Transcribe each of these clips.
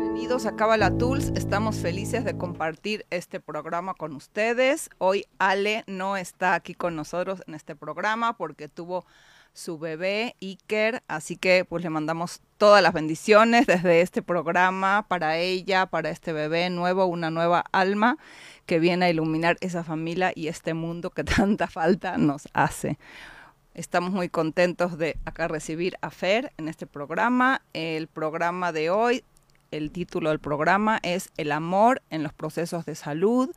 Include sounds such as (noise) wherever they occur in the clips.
Bienvenidos a Cabala Tools. Estamos felices de compartir este programa con ustedes. Hoy Ale no está aquí con nosotros en este programa porque tuvo su bebé Iker, así que pues le mandamos todas las bendiciones desde este programa para ella, para este bebé nuevo, una nueva alma que viene a iluminar esa familia y este mundo que (laughs) tanta falta nos hace. Estamos muy contentos de acá recibir a Fer en este programa. El programa de hoy, el título del programa es El amor en los procesos de salud.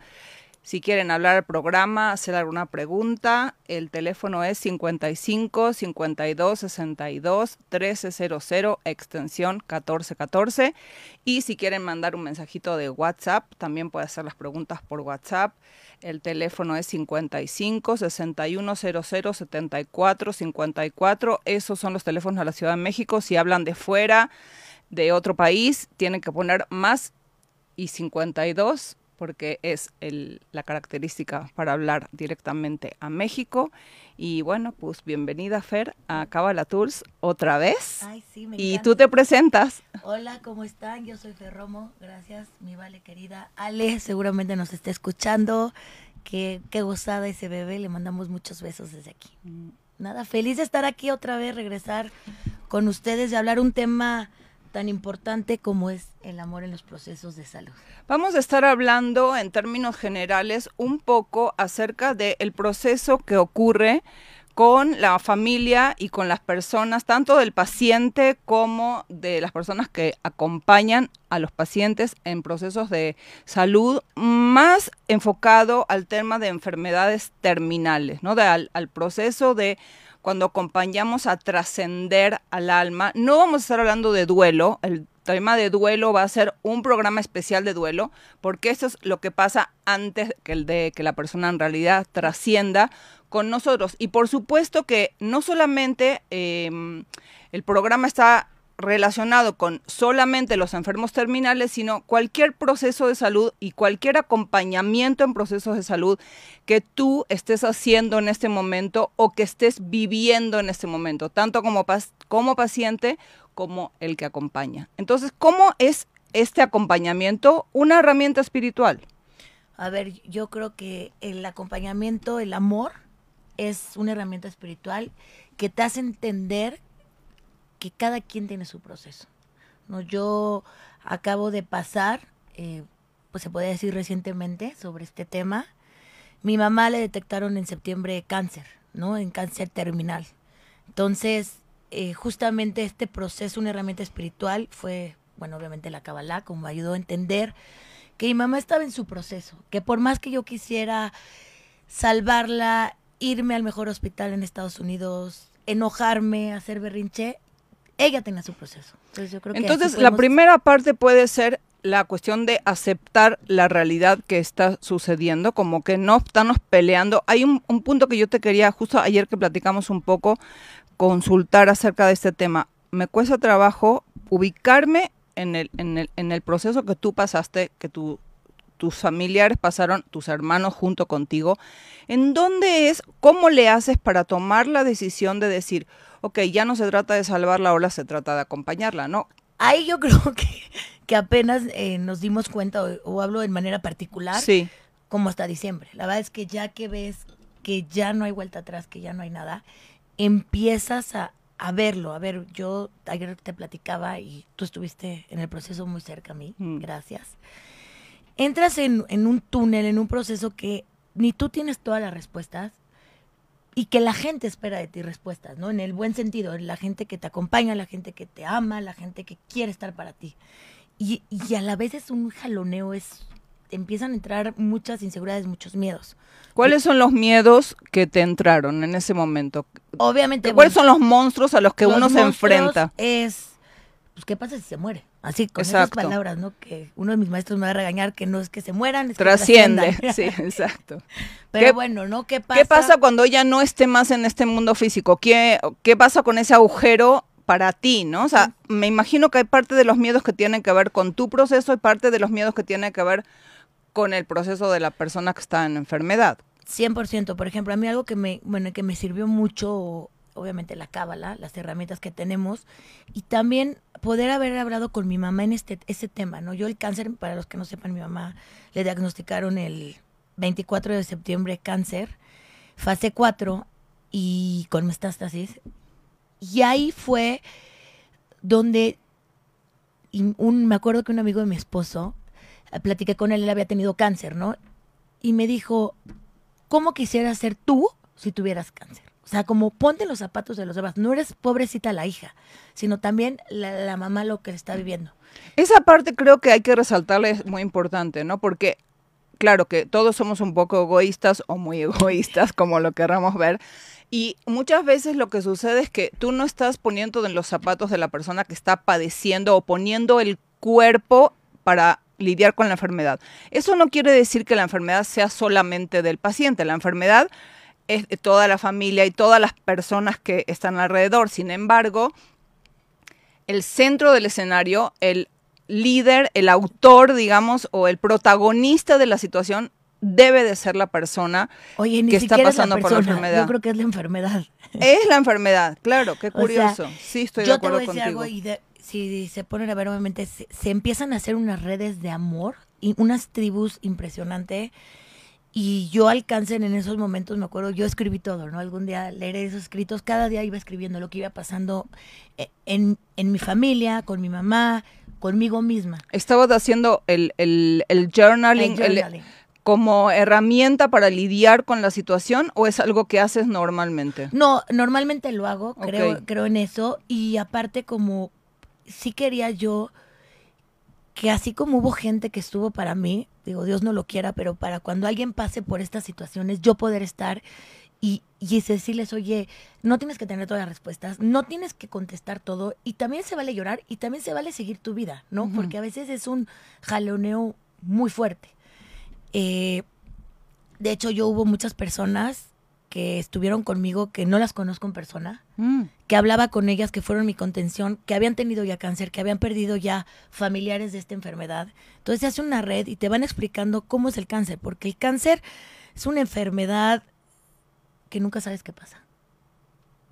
Si quieren hablar del programa, hacer alguna pregunta, el teléfono es 55 52 62 1300 extensión 1414 y si quieren mandar un mensajito de WhatsApp, también puede hacer las preguntas por WhatsApp. El teléfono es 55 61 00 74 54. Esos son los teléfonos de la Ciudad de México. Si hablan de fuera, de otro país, tienen que poner más y 52 porque es el, la característica para hablar directamente a México. Y bueno, pues bienvenida Fer a Cabala Tools otra vez. Ay, sí, me y encanta. tú te presentas. Hola, ¿cómo están? Yo soy Ferromo. Gracias, mi vale querida Ale. Seguramente nos está escuchando. Qué, qué gozada ese bebé. Le mandamos muchos besos desde aquí. Nada, feliz de estar aquí otra vez, regresar con ustedes y hablar un tema tan importante como es el amor en los procesos de salud. Vamos a estar hablando en términos generales un poco acerca del proceso que ocurre con la familia y con las personas, tanto del paciente como de las personas que acompañan a los pacientes en procesos de salud, más enfocado al tema de enfermedades terminales, ¿no? De, al proceso de cuando acompañamos a trascender al alma. No vamos a estar hablando de duelo, el tema de duelo va a ser un programa especial de duelo, porque eso es lo que pasa antes que el de que la persona en realidad trascienda con nosotros. Y por supuesto que no solamente eh, el programa está relacionado con solamente los enfermos terminales, sino cualquier proceso de salud y cualquier acompañamiento en procesos de salud que tú estés haciendo en este momento o que estés viviendo en este momento, tanto como, como paciente como el que acompaña. Entonces, ¿cómo es este acompañamiento una herramienta espiritual? A ver, yo creo que el acompañamiento, el amor, es una herramienta espiritual que te hace entender que cada quien tiene su proceso. ¿no? Yo acabo de pasar, eh, pues se puede decir recientemente, sobre este tema. Mi mamá le detectaron en septiembre cáncer, ¿no? En cáncer terminal. Entonces, eh, justamente este proceso, una herramienta espiritual, fue, bueno, obviamente la Kabbalah, como me ayudó a entender que mi mamá estaba en su proceso, que por más que yo quisiera salvarla, irme al mejor hospital en Estados Unidos, enojarme, hacer berrinche, ella tenía su proceso. Entonces, yo creo que Entonces la primera parte puede ser la cuestión de aceptar la realidad que está sucediendo, como que no estamos peleando. Hay un, un, punto que yo te quería, justo ayer que platicamos un poco, consultar acerca de este tema. Me cuesta trabajo ubicarme en el, en el, en el proceso que tú pasaste, que tu, tus familiares pasaron, tus hermanos junto contigo. ¿En dónde es, cómo le haces para tomar la decisión de decir, ok, ya no se trata de salvarla, ahora se trata de acompañarla, ¿no? Ahí yo (laughs) creo que, que apenas eh, nos dimos cuenta, o, o, hablo de manera particular, sí. como hasta diciembre. La verdad es que ya que ves que ya no hay vuelta atrás, que ya no hay nada, empiezas a, a verlo. A ver, yo ayer te platicaba y tú estuviste en el proceso muy cerca a mí, mm. gracias. Entras en, en un túnel, en un proceso que ni tú tienes todas las respuestas, y que la gente espera de ti respuestas, ¿no? En el buen sentido, la gente que te acompaña, la gente que te ama, la gente que quiere estar para ti. Y, y a la vez es un jaloneo, es empiezan a entrar muchas inseguridades, muchos miedos. ¿Cuáles son los miedos que te entraron en ese momento? Obviamente. ¿Cuáles bueno, son los monstruos a los que los uno se enfrenta? Es, pues, ¿qué pasa si se muere? Así, con exacto. esas palabras, ¿no? Que uno de mis maestros me va a regañar que no es que se mueran, es Trasciende, que (laughs) sí, exacto. (laughs) Pero ¿Qué, bueno, ¿no? ¿Qué pasa? ¿Qué pasa cuando ella no esté más en este mundo físico? ¿Qué, qué pasa con ese agujero para ti, ¿no? O sea, sí. me imagino que hay parte de los miedos que tienen que ver con tu proceso y parte de los miedos que tienen que ver con el proceso de la persona que está en enfermedad. 100%. Por ejemplo, a mí algo que me, bueno, que me sirvió mucho obviamente la cábala, las herramientas que tenemos y también poder haber hablado con mi mamá en este ese tema, ¿no? Yo el cáncer, para los que no sepan, mi mamá le diagnosticaron el 24 de septiembre cáncer, fase 4 y con metástasis. Y ahí fue donde un, me acuerdo que un amigo de mi esposo, eh, platiqué con él, él había tenido cáncer, ¿no? Y me dijo, ¿cómo quisieras ser tú si tuvieras cáncer? Sea, como ponte los zapatos de los demás. No eres pobrecita la hija, sino también la, mamá lo que está viviendo. Esa parte creo que hay que resaltarle, es muy importante, ¿no? Porque, claro que todos somos un poco egoístas o muy (laughs) egoístas, como lo querramos ver. Y muchas veces lo que sucede es que tú no estás poniendo en los zapatos de la persona que está padeciendo o poniendo el cuerpo para lidiar con la enfermedad. Eso no quiere decir que la enfermedad sea solamente del paciente. La enfermedad es de toda la familia y todas las personas que están alrededor. Sin embargo, el centro del escenario, el líder, el autor, digamos, o el protagonista de la situación debe de ser la persona que está pasando por la enfermedad. Yo creo que es la enfermedad. Es la enfermedad, claro, qué curioso. sí, estoy de acuerdo contigo. y si se ponen a ver, obviamente, se, empiezan a hacer unas redes de amor y unas tribus impresionantes. Y yo alcancé en esos momentos, me acuerdo, yo escribí todo, ¿no? Algún día leeré esos escritos, cada día iba escribiendo lo que iba pasando eh, en, en mi familia, con mi mamá, conmigo misma. Estabas haciendo el, el, el journaling, el journaling como herramienta para lidiar con la situación o es algo que haces normalmente? No, normalmente lo hago, creo, creo en eso y aparte como sí quería yo que así como hubo gente que estuvo para mí, digo, Dios no lo quiera, pero para cuando alguien pase por estas situaciones, yo poder estar y, y decirles, oye, no tienes que tener todas las respuestas, no tienes que contestar todo, y también se vale llorar y también se vale seguir tu vida, ¿no? Porque a veces es un jaloneo muy fuerte. Eh, de hecho, yo hubo muchas personas que estuvieron conmigo que no las conozco en persona, mm. que hablaba con ellas, que fueron mi contención, que habían tenido ya cáncer, que habían perdido ya familiares de esta enfermedad. Entonces se hace una red y te van explicando cómo es el cáncer, porque el cáncer es una enfermedad que nunca sabes qué pasa,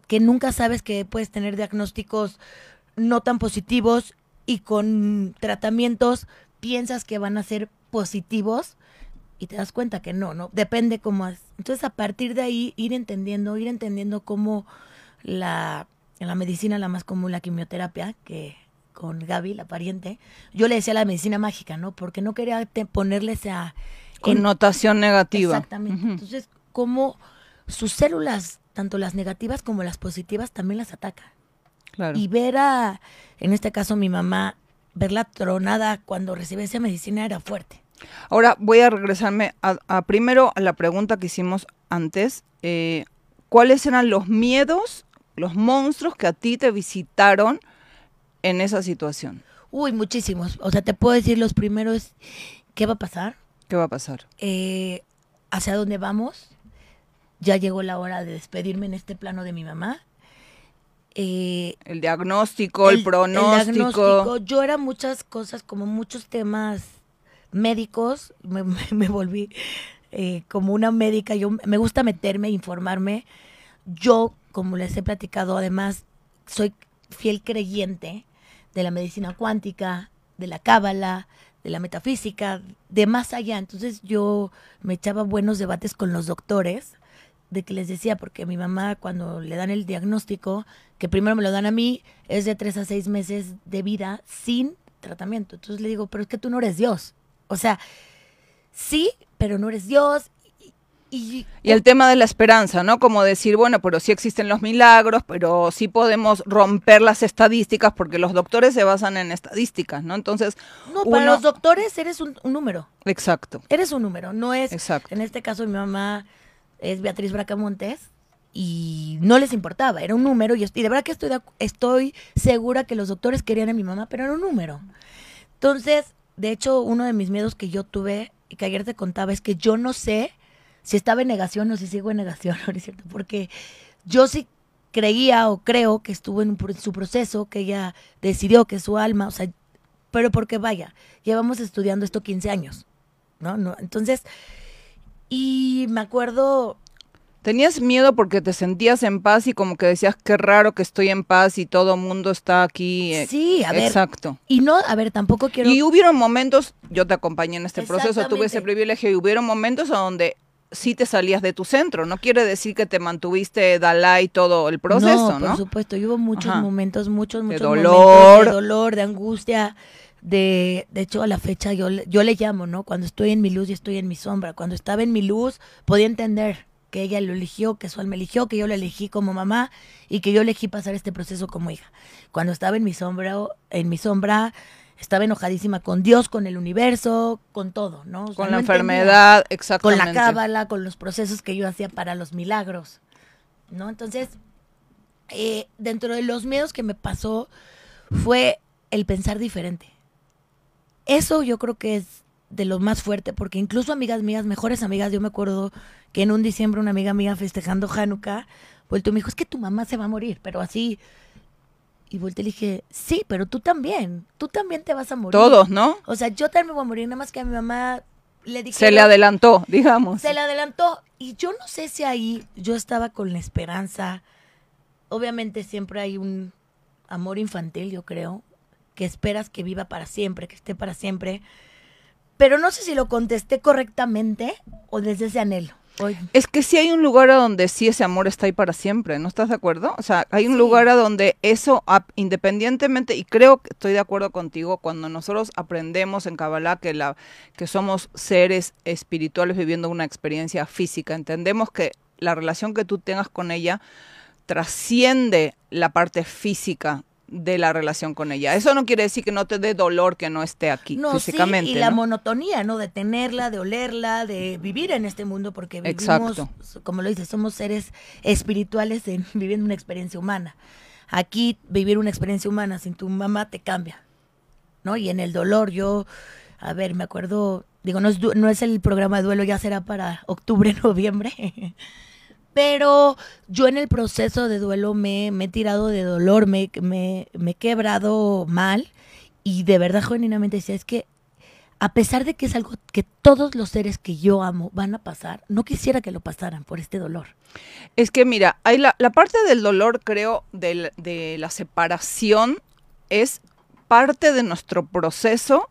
que nunca sabes que puedes tener diagnósticos no tan positivos y con tratamientos piensas que van a ser positivos y te das cuenta que no, ¿no? Depende cómo es. Entonces, a partir de ahí, ir entendiendo, ir entendiendo cómo la, en la medicina, la más común, la quimioterapia, que con Gaby, la pariente, yo le decía la medicina mágica, ¿no? Porque no quería ponerle esa... Connotación negativa. Exactamente. Entonces, cómo sus células, tanto las negativas como las positivas, también las ataca. Claro. Y ver a, en este caso, mi mamá, verla tronada cuando recibe esa medicina era fuerte. Ahora voy a regresarme a, primero a la pregunta que hicimos antes. Eh, ¿Cuáles eran los miedos, los monstruos que a ti te visitaron en esa situación? Uy, muchísimos. O sea, te puedo decir los primeros, ¿qué va a pasar? ¿Qué va a pasar? Eh, ¿Hacia dónde vamos? Ya llegó la hora de despedirme en este plano de mi mamá. Eh, el diagnóstico, el, pronóstico. El diagnóstico. Yo era muchas cosas, como muchos temas médicos, (laughs) me, volví eh, como una médica, yo me gusta meterme, informarme. Yo, como les he platicado, además soy fiel creyente de la medicina cuántica, de la cábala, de la metafísica, de más allá. Entonces yo me echaba buenos debates con los doctores, de que les decía, porque mi mamá cuando le dan el diagnóstico, que primero me lo dan a mí, es de tres a seis meses de vida sin tratamiento. Entonces le digo, pero es que tú no eres Dios. O sea, sí, pero no eres Dios. Y, el tema de la esperanza, ¿no? Como decir, bueno, pero sí existen los milagros, pero sí podemos romper las estadísticas porque los doctores se basan en estadísticas, ¿no? Entonces, no, para los doctores eres un, número. Exacto. Eres un número, no es. Exacto. En este caso, mi mamá es Beatriz Bracamontes y no les importaba, era un número y, de verdad que estoy, estoy segura que los doctores querían a mi mamá, pero era un número. Entonces, de hecho, uno de mis miedos que yo tuve y que ayer te contaba es que yo no sé si estaba en negación o si sigo en negación, (laughs) ¿no es cierto? Porque yo sí creía o creo que estuvo en su proceso, que ella decidió que su alma, o sea, pero porque vaya, llevamos estudiando esto 15 años, ¿no? no entonces, y me acuerdo Tenías miedo porque te sentías en paz y como que decías, qué raro que estoy en paz y todo mundo está aquí. eh, Sí, a ver. Exacto. Y no, a ver, tampoco quiero... Y hubieron momentos, yo te acompañé en este proceso, tuve ese privilegio y hubieron momentos donde sí te salías de tu centro. No quiere decir que te mantuviste Dalai todo el proceso, ¿no? por supuesto, y hubo muchos Ajá. momentos, muchos, muchos dolor. momentos de dolor, de angustia, de, de hecho a la fecha yo, yo le llamo, ¿no? Cuando estoy en mi luz y estoy en mi sombra. Cuando estaba en mi luz podía entender que ella lo eligió, que su alma eligió, que yo lo elegí como mamá y que yo elegí pasar este proceso como hija. Cuando estaba en mi sombra, en mi sombra estaba enojadísima con Dios, con el universo, con todo, ¿no? O sea, Con no la enfermedad, con exactamente. la cábala, con los procesos que yo hacía para los milagros, ¿no? Entonces, eh, dentro de los miedos que me pasó fue el pensar diferente. Eso yo creo que es de lo más fuerte, porque incluso amigas mías, mejores amigas, yo me acuerdo que en un diciembre una amiga mía festejando Hanukkah, vuelto y me dijo, es que tu mamá se va a morir, pero así... Y volteé y le dije, sí, pero tú también, tú también te vas a morir. Todos, ¿no? O sea, yo también me voy a morir, nada más que a mi mamá le dije... Se le adelantó, digamos. Se le adelantó. Y yo no sé si ahí yo estaba con la esperanza. Obviamente siempre hay un amor infantil, yo creo, que esperas que viva para siempre, que esté para siempre. Pero no sé si lo contesté correctamente o desde ese anhelo. Hoy- Es que sí hay un lugar a donde sí ese amor está ahí para siempre, ¿no estás de acuerdo? O sea, hay un Sí. lugar a donde eso, independientemente, y creo que estoy de acuerdo contigo, cuando nosotros aprendemos en Kabbalah que, la, que somos seres espirituales viviendo una experiencia física, entendemos que la relación que tú tengas con ella trasciende la parte física de la relación con ella. Eso no quiere decir que no te dé dolor que no esté aquí no, físicamente. sí, y la ¿no? monotonía, ¿no? De tenerla, de olerla, de vivir en este mundo, porque vivimos, Exacto. como lo dices, somos seres espirituales en, (laughs) viviendo una experiencia humana. Aquí vivir una experiencia humana sin tu mamá te cambia, ¿no? Y en el dolor, yo, a ver, me acuerdo, digo, no es, no es el programa de duelo, ya será para octubre, (laughs) noviembre. Pero yo en el proceso de duelo me, me he tirado de dolor, me, me, me he quebrado mal y de verdad genuinamente decía, es que a pesar de que es algo que todos los seres que yo amo van a pasar, no quisiera que lo pasaran por este dolor. Es que mira, hay la, la parte del dolor, creo, del- de la separación es parte de nuestro proceso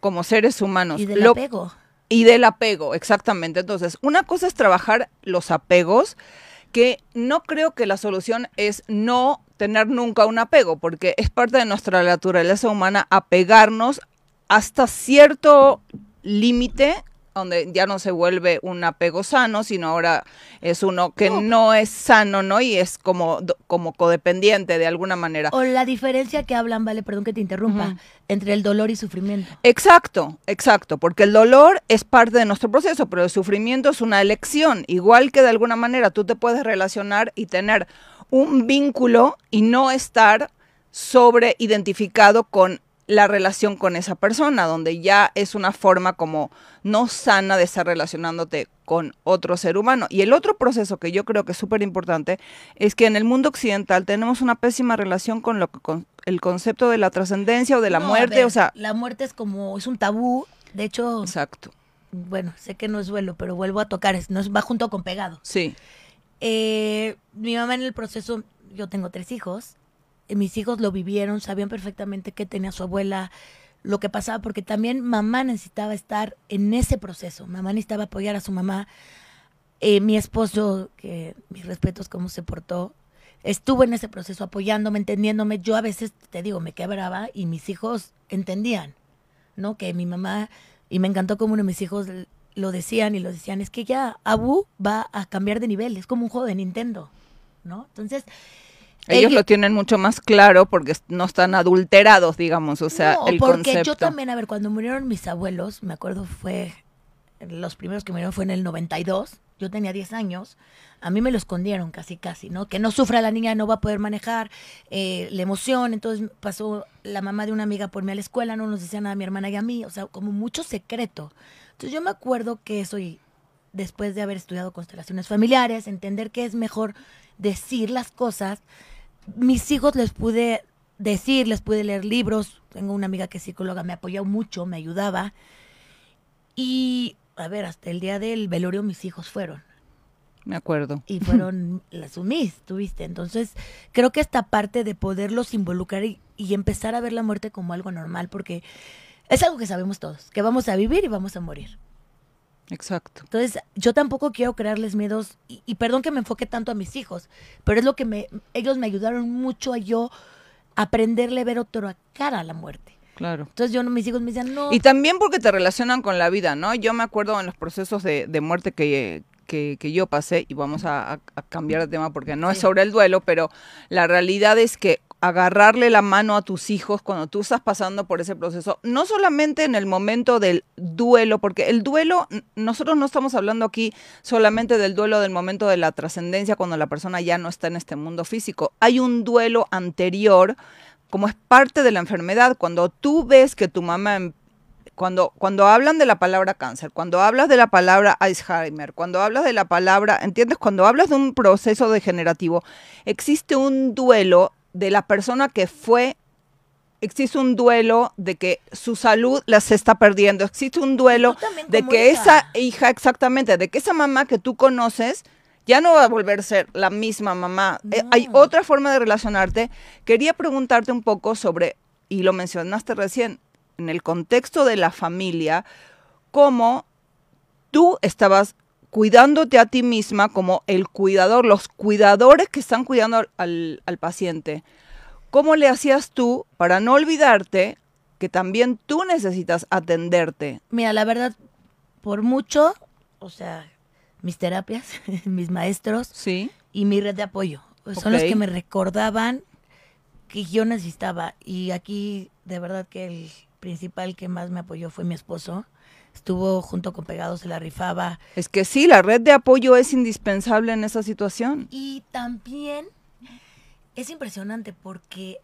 como seres humanos. Y del Lo- apego. Y del apego, exactamente. Entonces, una cosa es trabajar los apegos, que no creo que la solución es no tener nunca un apego, porque es parte de nuestra naturaleza humana apegarnos hasta cierto límite donde ya no se vuelve un apego sano, sino ahora es uno que No. no, es sano, ¿no? Y es como, como codependiente de alguna manera. O la diferencia que hablan, vale, perdón que te interrumpa, entre el dolor y sufrimiento. Exacto, exacto, porque el dolor es parte de nuestro proceso, pero el sufrimiento es una elección, igual que de alguna manera tú te puedes relacionar y tener un vínculo y no estar sobre identificado con la relación con esa persona, donde ya es una forma como no sana de estar relacionándote con otro ser humano. Y el otro proceso que yo creo que es súper importante es que en el mundo occidental tenemos una pésima relación con lo que con el concepto de la trascendencia o de la No, muerte, ver, o sea, La muerte es como, es un tabú. De hecho, exacto. bueno, sé que no es duelo, pero vuelvo a tocar, es, no va junto con pegado. Sí, Eh, mi mamá en el proceso, yo tengo tres hijos, mis hijos lo vivieron, sabían perfectamente qué tenía su abuela, lo que pasaba, porque también mamá necesitaba estar en ese proceso, mamá necesitaba apoyar a su mamá. Eh, mi esposo, que mis respetos cómo se portó, estuvo en ese proceso apoyándome, entendiéndome. Yo a veces, te digo, me quebraba y mis hijos entendían, ¿no? Que mi mamá, y me encantó como uno de mis hijos lo decían y lo decían, es que ya Abu va a cambiar de nivel, es como un juego de Nintendo, ¿no? Entonces, ellos ello- lo tienen mucho más claro porque no están adulterados, digamos, o sea, no, el porque concepto. yo también, a ver, cuando murieron mis abuelos, me acuerdo fue, los primeros que murieron fue en el 92, yo tenía 10 años, a mí me lo escondieron casi, casi, ¿no? Que no sufra la niña, no va a poder manejar eh, la emoción, entonces pasó la mamá de una amiga por mí a la escuela, no nos decía nada a mi hermana y a mí, o sea, como mucho secreto. Entonces yo me acuerdo que eso, y después de haber estudiado constelaciones familiares, entender que es mejor decir las cosas, mis hijos les pude decir, les pude leer libros. Tengo una amiga que es psicóloga, me apoyó mucho, me ayudaba. Y, a ver, hasta el día del velorio mis hijos fueron. Me acuerdo. Y (laughs) fueron las sumis, tuviste. Entonces, creo que esta parte de poderlos involucrar y, y empezar a ver la muerte como algo normal, porque es algo que sabemos todos, que vamos a vivir y vamos a morir. Exacto. Entonces, yo tampoco quiero crearles miedos, y, y perdón que me enfoque tanto a mis hijos, pero es lo que me, ellos me ayudaron mucho a yo aprenderle a ver otra cara a la muerte. Claro. Entonces, yo no, mis hijos me decían, no. Y también porque te relacionan con la vida, ¿no? Yo me acuerdo en los procesos de, de muerte que, que, que yo pasé, y vamos a, cambiar de tema porque no es sobre el duelo, pero la realidad es que agarrarle la mano a tus hijos cuando tú estás pasando por ese proceso, no solamente en el momento del duelo, porque el duelo, nosotros no estamos hablando aquí solamente del duelo del momento de la trascendencia cuando la persona ya no está en este mundo físico. Hay un duelo anterior, como es parte de la enfermedad, cuando tú ves que tu mamá em- cuando, cuando hablan de la palabra cáncer, cuando hablas de la palabra Alzheimer, cuando hablas de la palabra, ¿entiendes? Cuando hablas de un proceso degenerativo, existe un duelo de la persona que fue, existe un duelo de que su salud la se está perdiendo, existe un duelo de que esa hija, exactamente, de que esa mamá que tú conoces ya no va a volver a ser la misma mamá. Eh, hay otra forma de relacionarte. Quería preguntarte un poco sobre, y lo mencionaste recién, en el contexto de la familia, cómo tú estabas cuidándote a ti misma como el cuidador, los cuidadores que están cuidando al- paciente. ¿Cómo le hacías tú para no olvidarte que también tú necesitas atenderte? Mira, la verdad, por mucho, o sea, mis terapias, (laughs) mis maestros Sí. y mi red de apoyo son los que me recordaban que yo necesitaba. Y aquí, de verdad que el principal que más me apoyó fue mi esposo. Estuvo junto con Pegados, se la rifaba. Es que sí, la red de apoyo es indispensable en esa situación. Y también es impresionante porque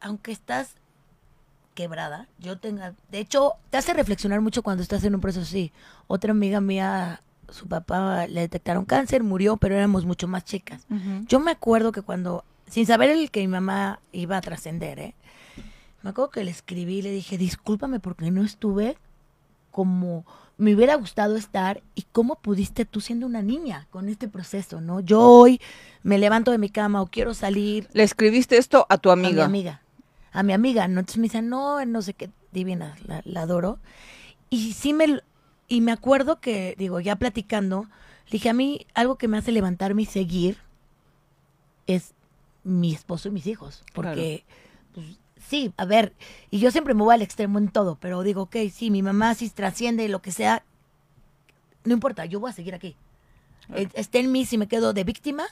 aunque estás quebrada, yo tenga, de hecho, te hace reflexionar mucho cuando estás en un proceso así. Otra amiga mía, su papá le detectaron cáncer, murió, pero éramos mucho más chicas. Yo me acuerdo que cuando, sin saber el que mi mamá iba a trascender, ¿eh? me acuerdo que le escribí y le dije, discúlpame porque no estuve como me hubiera gustado estar y cómo pudiste tú siendo una niña con este proceso, ¿no? Yo hoy me levanto de mi cama o quiero salir Le escribiste esto a tu a mi amiga. amiga, a mi amiga, ¿no? Entonces me dice, no, no sé qué, divina, la, la adoro. Y sí me, y me acuerdo que, digo, ya platicando, dije, a mí algo que me hace levantarme y seguir es mi esposo y mis hijos, porque, pues, sí, a ver, y yo siempre me voy al extremo en todo, pero digo, ok, sí, mi mamá sí trasciende, lo que sea, no importa, yo voy a seguir aquí. Eh, Esté en mí si me quedo de víctima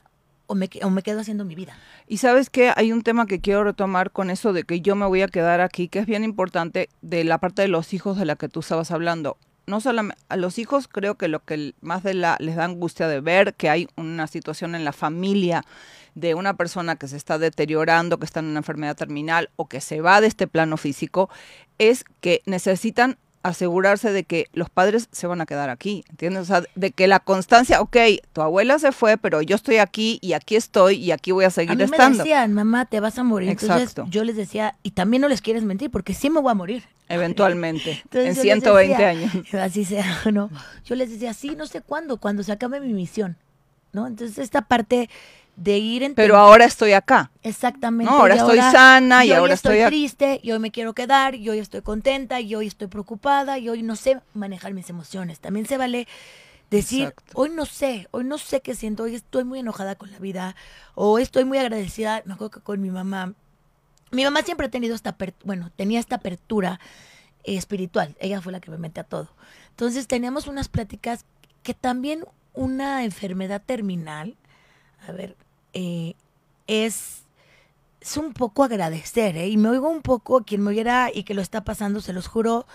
o me, o me quedo haciendo mi vida. Y sabes que hay un tema que quiero retomar con eso de que yo me voy a quedar aquí, que es bien importante de la parte de los hijos de la que tú estabas hablando. No solamente a los hijos creo que lo que más de la, les da angustia de ver que hay una situación en la familia de una persona que se está deteriorando, que está en una enfermedad terminal o que se va de este plano físico, es que necesitan asegurarse de que los padres se van a quedar aquí, ¿entiendes? O sea, de que la constancia, ok, tu abuela se fue, pero yo estoy aquí y aquí estoy y aquí voy a seguir a mí estando. me decían, mamá, te vas a morir. Entonces Exacto. yo les decía, y también no les quieres mentir, porque sí me voy a morir. Eventualmente, (laughs) en yo les 120 decía, años. (laughs) Así sea, ¿no? Yo les decía, sí, no sé cuándo, cuando se acabe mi misión, ¿no? Entonces esta parte de ir en Pero ahora estoy acá. Exactamente. No, ahora y estoy sana y hoy ahora estoy, estoy triste, y hoy me quiero quedar, y hoy estoy contenta, y hoy estoy preocupada, y hoy no sé manejar mis emociones. También se vale decir, Exacto. hoy no sé, hoy no sé qué siento, hoy estoy muy enojada con la vida, o estoy muy agradecida, me acuerdo que con mi mamá, mi mamá siempre ha tenido esta, bueno, tenía esta apertura eh, espiritual, ella fue la que me mete a todo. Entonces teníamos unas pláticas que también una enfermedad terminal, a ver, eh, es, es un poco agradecer, ¿eh? Y me oigo un poco, quien me oyera y que lo está pasando, se los juro,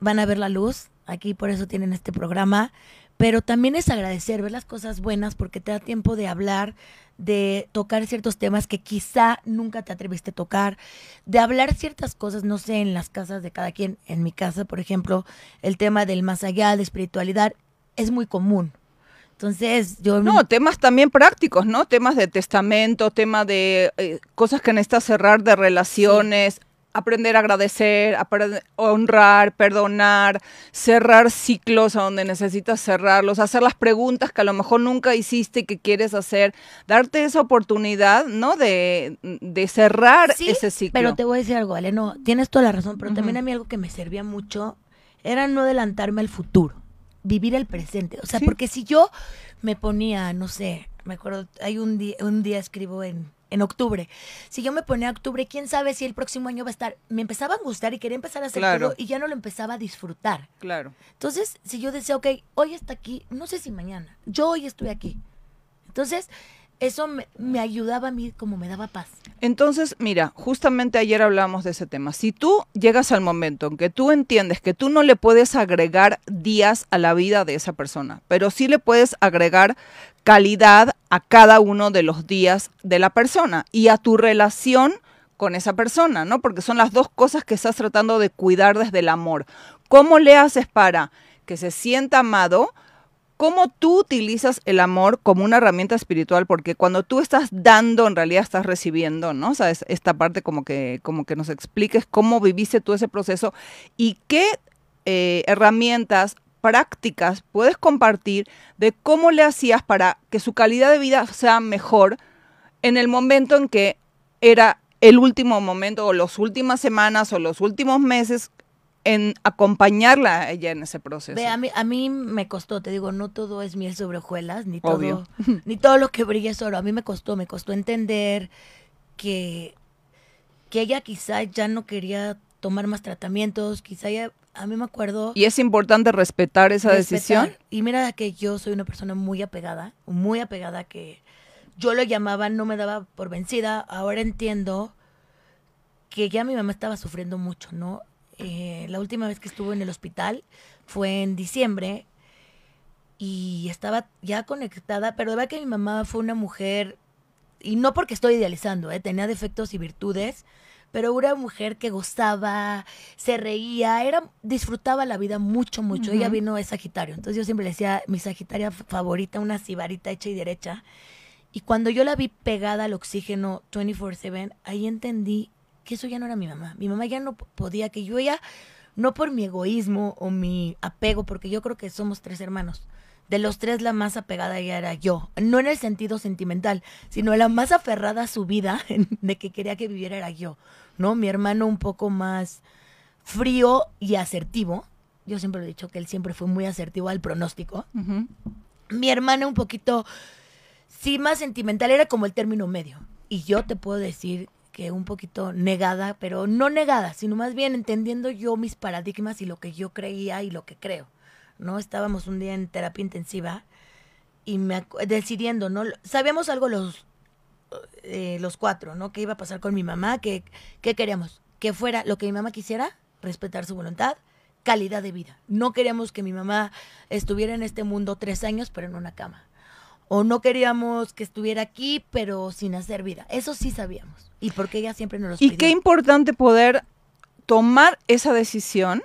van a ver la luz, aquí por eso tienen este programa, pero también es agradecer, ver las cosas buenas porque te da tiempo de hablar, de tocar ciertos temas que quizá nunca te atreviste a tocar, de hablar ciertas cosas, no sé, en las casas de cada quien. En mi casa, por ejemplo, el tema del más allá, de espiritualidad, es muy común. Entonces, yo... No, temas también prácticos, ¿no? Temas de testamento, tema de eh, cosas que necesitas cerrar de relaciones. aprender a agradecer, aprender, honrar, perdonar, cerrar ciclos a donde necesitas cerrarlos, hacer las preguntas que a lo mejor nunca hiciste y que quieres hacer, darte esa oportunidad, ¿no? De, de cerrar ese ciclo. Pero te voy a decir algo, Ale, no, tienes toda la razón, pero también a mí algo que me servía mucho era no adelantarme al futuro, vivir el presente. O sea, porque si yo me ponía, no sé, me acuerdo, hay un día, un día escribo en en octubre. Si yo me ponía a octubre, quién sabe si el próximo año va a estar. Me empezaba a gustar y quería empezar a hacer todo y ya no lo empezaba a disfrutar. Claro. Entonces, si yo decía, ok, hoy está aquí, no sé si mañana, yo hoy estoy aquí. Entonces, eso me, ayudaba a mí como me daba paz. Entonces, mira, justamente ayer hablamos de ese tema. Si tú llegas al momento en que tú entiendes que tú no le puedes agregar días a la vida de esa persona, pero sí le puedes agregar calidad a cada uno de los días de la persona y a tu relación con esa persona, ¿no? Porque son las dos cosas que estás tratando de cuidar desde el amor. ¿Cómo le haces para que se sienta amado? ¿Cómo tú utilizas el amor como una herramienta espiritual? Porque cuando tú estás dando, en realidad estás recibiendo, ¿no? O sea, esta parte como que, como que nos expliques cómo viviste tú ese proceso y qué eh, herramientas prácticas puedes compartir de cómo le hacías para que su calidad de vida sea mejor en el momento en que era el último momento o las últimas semanas o los últimos meses en acompañarla a ella en ese proceso. a, mí, a mí me costó, te digo, no todo es miel sobre hojuelas, ni todo, (laughs) ni todo lo que brilla es oro. A mí me costó, me costó entender que, que ella quizá ya no quería tomar más tratamientos, quizá ella a mí me acuerdo. Y es importante respetar esa decisión. Y mira que yo soy una persona muy apegada, muy apegada que yo lo llamaba, no me daba por vencida. Ahora entiendo que ya mi mamá estaba sufriendo mucho, ¿no? Eh, la última vez que estuvo en el hospital fue en diciembre y estaba ya conectada, pero de verdad que mi mamá fue una mujer, y no porque estoy idealizando, ¿eh? tenía defectos y virtudes, pero una mujer que gozaba, se reía, era disfrutaba la vida mucho, mucho. Ella vino de Sagitario, entonces yo siempre le decía mi Sagitaria favorita, una cibarita hecha y derecha. Y cuando yo la vi pegada al oxígeno 24/7, ahí entendí que eso ya no era mi mamá. Mi mamá ya no podía, que yo ya, no por mi egoísmo o mi apego, porque yo creo que somos tres hermanos, de los tres la más apegada ya era yo. No en el sentido sentimental, sino la más aferrada a su vida, (laughs) de que quería que viviera era yo. ¿No? Mi hermano un poco más frío y asertivo. Yo siempre he dicho que él siempre fue muy asertivo al pronóstico. Mi hermana un poquito, sí, más sentimental, era como el término medio. Y yo te puedo decir un poquito negada, pero no negada, sino más bien entendiendo yo mis paradigmas y lo que yo creía y lo que creo. ¿no? Estábamos un día en terapia intensiva y me decidiendo, ¿no? Sabíamos algo los, eh, los cuatro, ¿no? ¿Qué iba a pasar con mi mamá? ¿Qué, ¿Qué queríamos? Que fuera lo que mi mamá quisiera, respetar su voluntad, calidad de vida. No queríamos que mi mamá estuviera en este mundo tres años, pero en una cama. O no queríamos que estuviera aquí, pero sin hacer vida. Eso sí sabíamos. Y porque ella siempre nos lo Y qué importante poder tomar esa decisión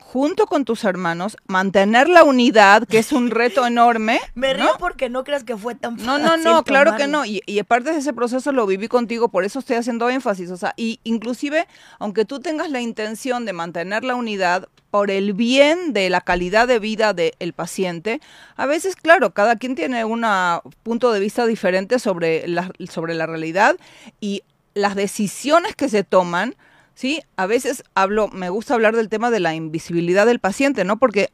junto con tus hermanos, mantener la unidad, que es un reto enorme. Me río porque no creas que fue tan fácil. No, no, no, claro que no. Y, y aparte de ese proceso lo viví contigo, por eso estoy haciendo énfasis. O sea, y inclusive, aunque tú tengas la intención de mantener la unidad por el bien de la calidad de vida del paciente, a veces, claro, cada quien tiene un punto de vista diferente sobre la, sobre la realidad y las decisiones que se toman ¿sí? A veces hablo, me gusta hablar del tema de la invisibilidad del paciente, ¿no? Porque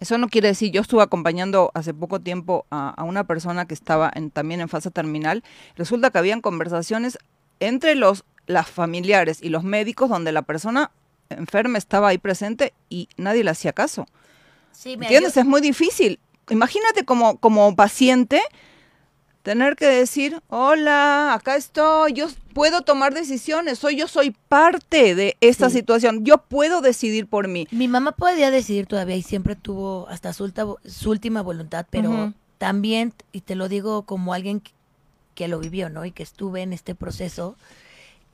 eso no quiere decir, yo estuve acompañando hace poco tiempo a, una persona que estaba en, también en fase terminal, resulta que habían conversaciones entre los las familiares y los médicos donde la persona enferma estaba ahí presente y nadie le hacía caso. Sí, ¿Entiendes? Es muy difícil. Imagínate como, como paciente tener que decir, hola, acá estoy, yo puedo tomar decisiones, soy yo soy parte de esta situación, yo puedo decidir por mí. Mi mamá podía decidir todavía y siempre tuvo hasta su, su última voluntad, pero también, y te lo digo como alguien que lo vivió, ¿no? Y que estuve en este proceso,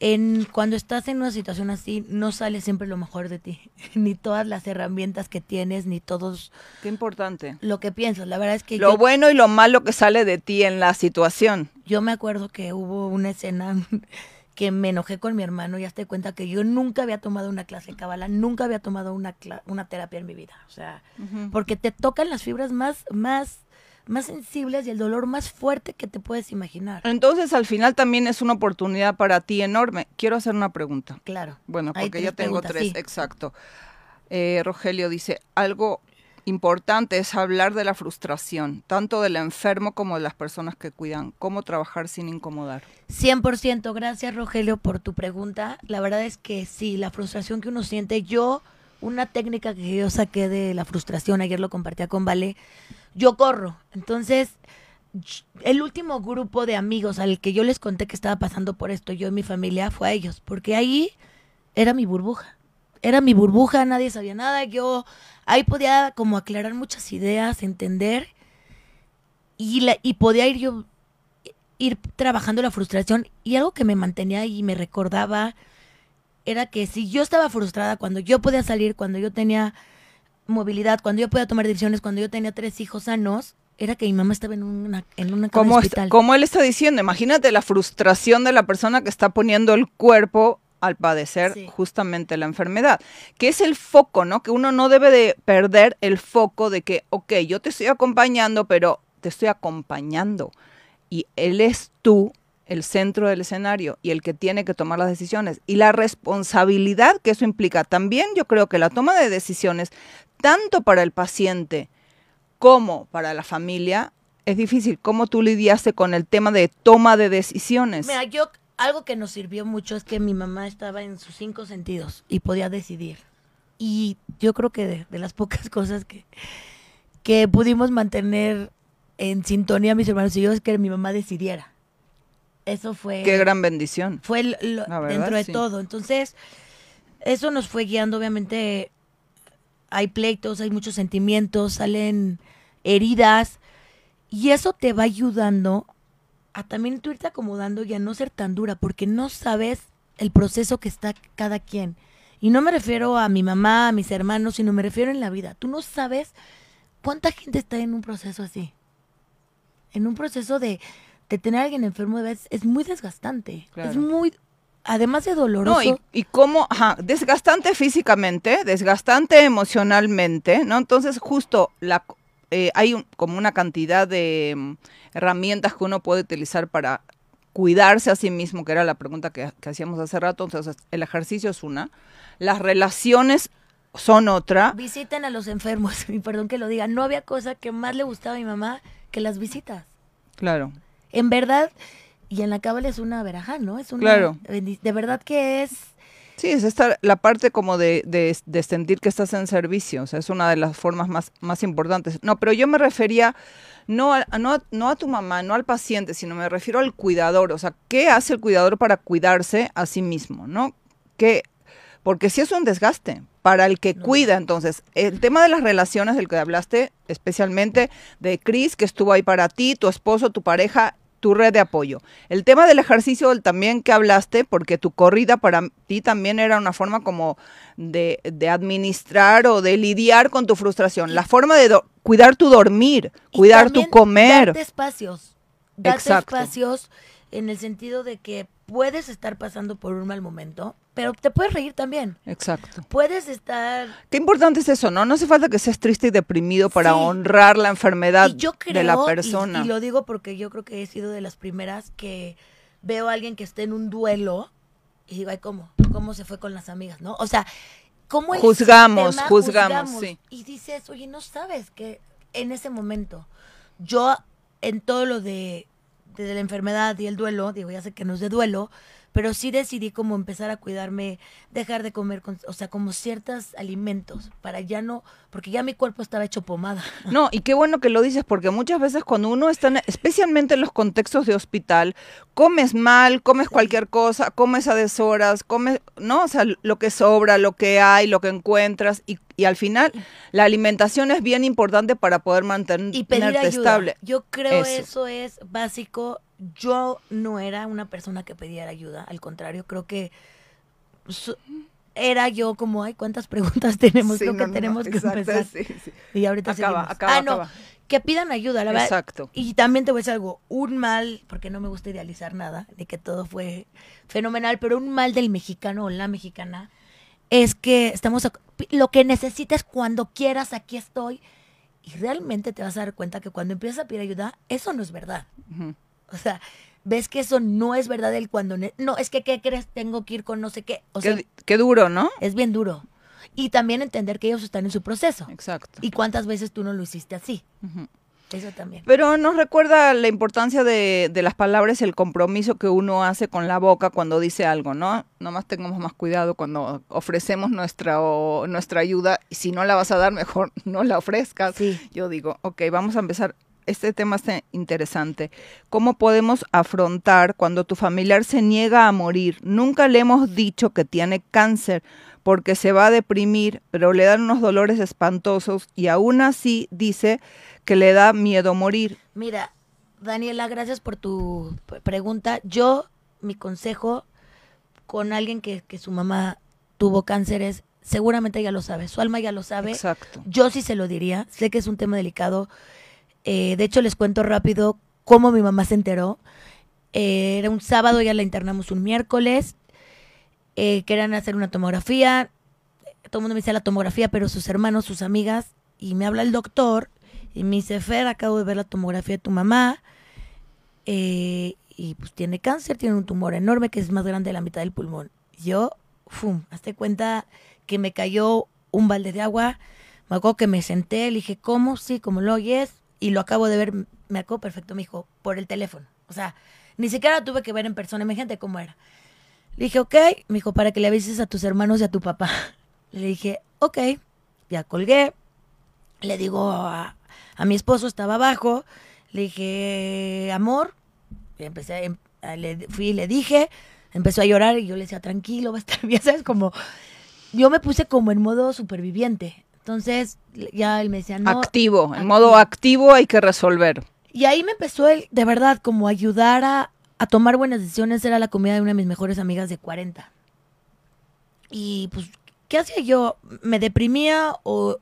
en cuando estás en una situación así no sale siempre lo mejor de ti. (laughs) Ni todas las herramientas que tienes ni todos qué importante. lo que piensas. La verdad es que lo bueno y lo malo que sale de ti en la situación. Yo me acuerdo que hubo una escena (laughs) que me enojé con mi hermano y hasta de cuenta que yo nunca había tomado una clase de cabala, nunca había tomado una, una terapia en mi vida. O sea, porque te tocan las fibras más, más, más sensibles y el dolor más fuerte que te puedes imaginar. Entonces, al final también es una oportunidad para ti enorme. Quiero hacer una pregunta. Claro. Bueno, porque ya tengo tres, exacto. Eh, Rogelio dice, algo importante es hablar de la frustración, tanto del enfermo como de las personas que cuidan. ¿Cómo trabajar sin incomodar? 100%. Gracias, Rogelio, por tu pregunta. La verdad es que sí, la frustración que uno siente, yo, una técnica que yo saqué de la frustración, ayer lo compartía con Vale, yo corro. Entonces, el último grupo de amigos al que yo les conté que estaba pasando por esto, yo y mi familia, fue a ellos, porque ahí era mi burbuja era mi burbuja, nadie sabía nada, yo ahí podía como aclarar muchas ideas, entender y, la, y podía ir yo ir trabajando la frustración y algo que me mantenía y me recordaba era que si yo estaba frustrada cuando yo podía salir, cuando yo tenía movilidad, cuando yo podía tomar decisiones, cuando yo tenía tres hijos sanos, era que mi mamá estaba en una en una como, como él está diciendo, imagínate la frustración de la persona que está poniendo el cuerpo al padecer justamente la enfermedad, que es el foco, ¿no? Que uno no debe de perder el foco de que, ok, yo te estoy acompañando, pero te estoy acompañando. Y él es tú el centro del escenario y el que tiene que tomar las decisiones y la responsabilidad que eso implica. También yo creo que la toma de decisiones, tanto para el paciente como para la familia, es difícil. ¿Cómo tú lidiaste con el tema de toma de decisiones? Mira, yo algo que nos sirvió mucho es que mi mamá estaba en sus cinco sentidos y podía decidir. Y yo creo que de, las pocas (laughs) cosas que, que pudimos mantener en sintonía mis hermanos y yo es que mi mamá decidiera. Eso fue... Qué gran bendición. Fue dentro de todo. Entonces, eso nos fue guiando. Obviamente, hay pleitos, hay muchos sentimientos, salen heridas. Y eso te va ayudando a también tú irte acomodando y a no ser tan dura, porque no sabes el proceso que está cada quien. Y no me refiero a mi mamá, a mis hermanos, sino me refiero en la vida. Tú no sabes cuánta gente está en un proceso así. En un proceso de, tener a alguien enfermo de vez es muy desgastante. Es muy, además de doloroso. No, y, cómo, ajá, desgastante físicamente, desgastante emocionalmente, ¿no? Entonces, justo la, eh, hay como una cantidad de mm, herramientas que uno puede utilizar para cuidarse a sí mismo, que era la pregunta que, hacíamos hace rato. Entonces, el ejercicio es una. Las relaciones son otra. Visiten a los enfermos, (laughs) y perdón que lo diga. No había cosa que más le gustaba a mi mamá que las visitas. Claro. En verdad, y en la cábala es una veraja, ¿no? Es una, claro. De verdad que es Sí, es esta, la parte como de, de, sentir que estás en servicio, o sea, es una de las formas más, más importantes. No, pero yo me refería no a, no, no a tu mamá, no al paciente, sino me refiero al cuidador, o sea, ¿qué hace el cuidador para cuidarse a sí mismo, no? ¿Qué? Porque si es un desgaste para el que cuida, entonces, el tema de las relaciones del que hablaste, especialmente de Cris, que estuvo ahí para ti, tu esposo, tu pareja, tu red de apoyo. El tema del ejercicio también que hablaste, porque tu corrida para ti también era una forma como de, administrar o de lidiar con tu frustración. La forma de cuidar tu dormir, cuidar tu comer. Darte espacios. Darte espacios en el sentido de que puedes estar pasando por un mal momento, pero te puedes reír también. Exacto. Puedes estar... Qué importante es eso, ¿no? No hace falta que seas triste y deprimido para honrar la enfermedad de la persona. Y, y, lo digo porque yo creo que he sido de las primeras que veo a alguien que esté en un duelo y digo, ay, ¿cómo? ¿Cómo se fue con las amigas, no? O sea, ¿cómo el juzgamos, juzgamos, sí. Y dices, oye, no sabes que en ese momento yo en todo lo de de la enfermedad y el duelo, digo, ya sé que no es de duelo, pero sí decidí como empezar a cuidarme, dejar de comer, o sea, como ciertos alimentos para ya no, porque ya mi cuerpo estaba hecho pomada. (laughs) No, y qué bueno que lo dices, porque muchas veces cuando uno está, especialmente en los contextos de hospital, comes mal, comes cualquier cosa, comes a deshoras, comes, ¿no? O sea, lo que sobra, lo que hay, lo que encuentras, y, y al final la alimentación es bien importante para poder mantenerte estable. Yo creo eso es básico yo no era una persona que pidiera ayuda, al contrario, creo que era yo como, ay, ¿cuántas preguntas (laughs) tenemos? Sí, Creo no, que no, tenemos no, que exacto, empezar. sí, sí. Y ahorita Acaba, ah, no, acaba. que pidan ayuda, la verdad. Exacto. Y también te voy a decir algo, un mal, porque no me gusta idealizar nada, de que todo fue fenomenal, pero un mal del mexicano o la mexicana es que estamos, lo que necesites cuando quieras, aquí estoy. Y realmente te vas a dar cuenta que cuando empiezas a pedir ayuda, eso no es verdad. O sea, ves que eso no es verdad el cuando... no, es que, ¿qué crees? Tengo que ir con no sé qué. O sea, qué, qué duro, ¿no? es bien duro. Y también entender que ellos están en su proceso. Exacto. Y cuántas veces tú no lo hiciste así. Eso también. Pero nos recuerda la importancia de, de las palabras el compromiso que uno hace con la boca cuando dice algo, ¿no? Nomás tengamos más cuidado cuando ofrecemos nuestra, o- nuestra ayuda. Y si no la vas a dar, mejor (laughs) no la ofrezcas. Sí. Yo digo, ok, vamos a empezar. Este tema está interesante. ¿Cómo podemos afrontar cuando tu familiar se niega a morir? Nunca le hemos dicho que tiene cáncer porque se va a deprimir, pero le dan unos dolores espantosos y aún así dice que le da miedo morir. Mira, Daniela, gracias por tu pregunta. Yo, mi consejo con alguien que, que su mamá tuvo cáncer es, seguramente ya lo sabe, su alma ya lo sabe. Exacto. Yo sí se lo diría, sé que es un tema delicado. Eh, de hecho, les cuento rápido cómo mi mamá se enteró. Eh, era un sábado, ya la internamos un miércoles. Eh, querían hacer una tomografía. Todo el mundo me dice la tomografía, pero sus hermanos, sus amigas. Y me habla el doctor y me dice, Fer, acabo de ver la tomografía de tu mamá. eh, y pues tiene cáncer, tiene un tumor enorme que es más grande de la mitad del pulmón. Yo, fum, hazte cuenta que me cayó un balde de agua. Me acuerdo que me senté, le dije, ¿cómo? Sí, como lo oyes. Y lo acabo de ver, me acuerdo perfecto, me dijo, por el teléfono. O sea, ni siquiera tuve que ver en persona, imagínate cómo era. Le dije, ok, me dijo, para que le avises a tus hermanos y a tu papá. (laughs) Le dije, ok, ya colgué. Le digo a, a mi esposo, estaba abajo. Le dije, amor. Y empecé, em- le fui y le dije. Empezó a llorar y yo le decía, tranquilo, va a estar (laughs) bien. ¿Sabes? Como, yo me puse como en modo superviviente. Entonces, ya él me decía, no. activo, en activo. modo activo hay que resolver. Y ahí me empezó él, de verdad, como ayudar a, a tomar buenas decisiones. Era la comida de una de mis mejores amigas de 40. Y pues, ¿qué hacía yo? ¿Me deprimía o,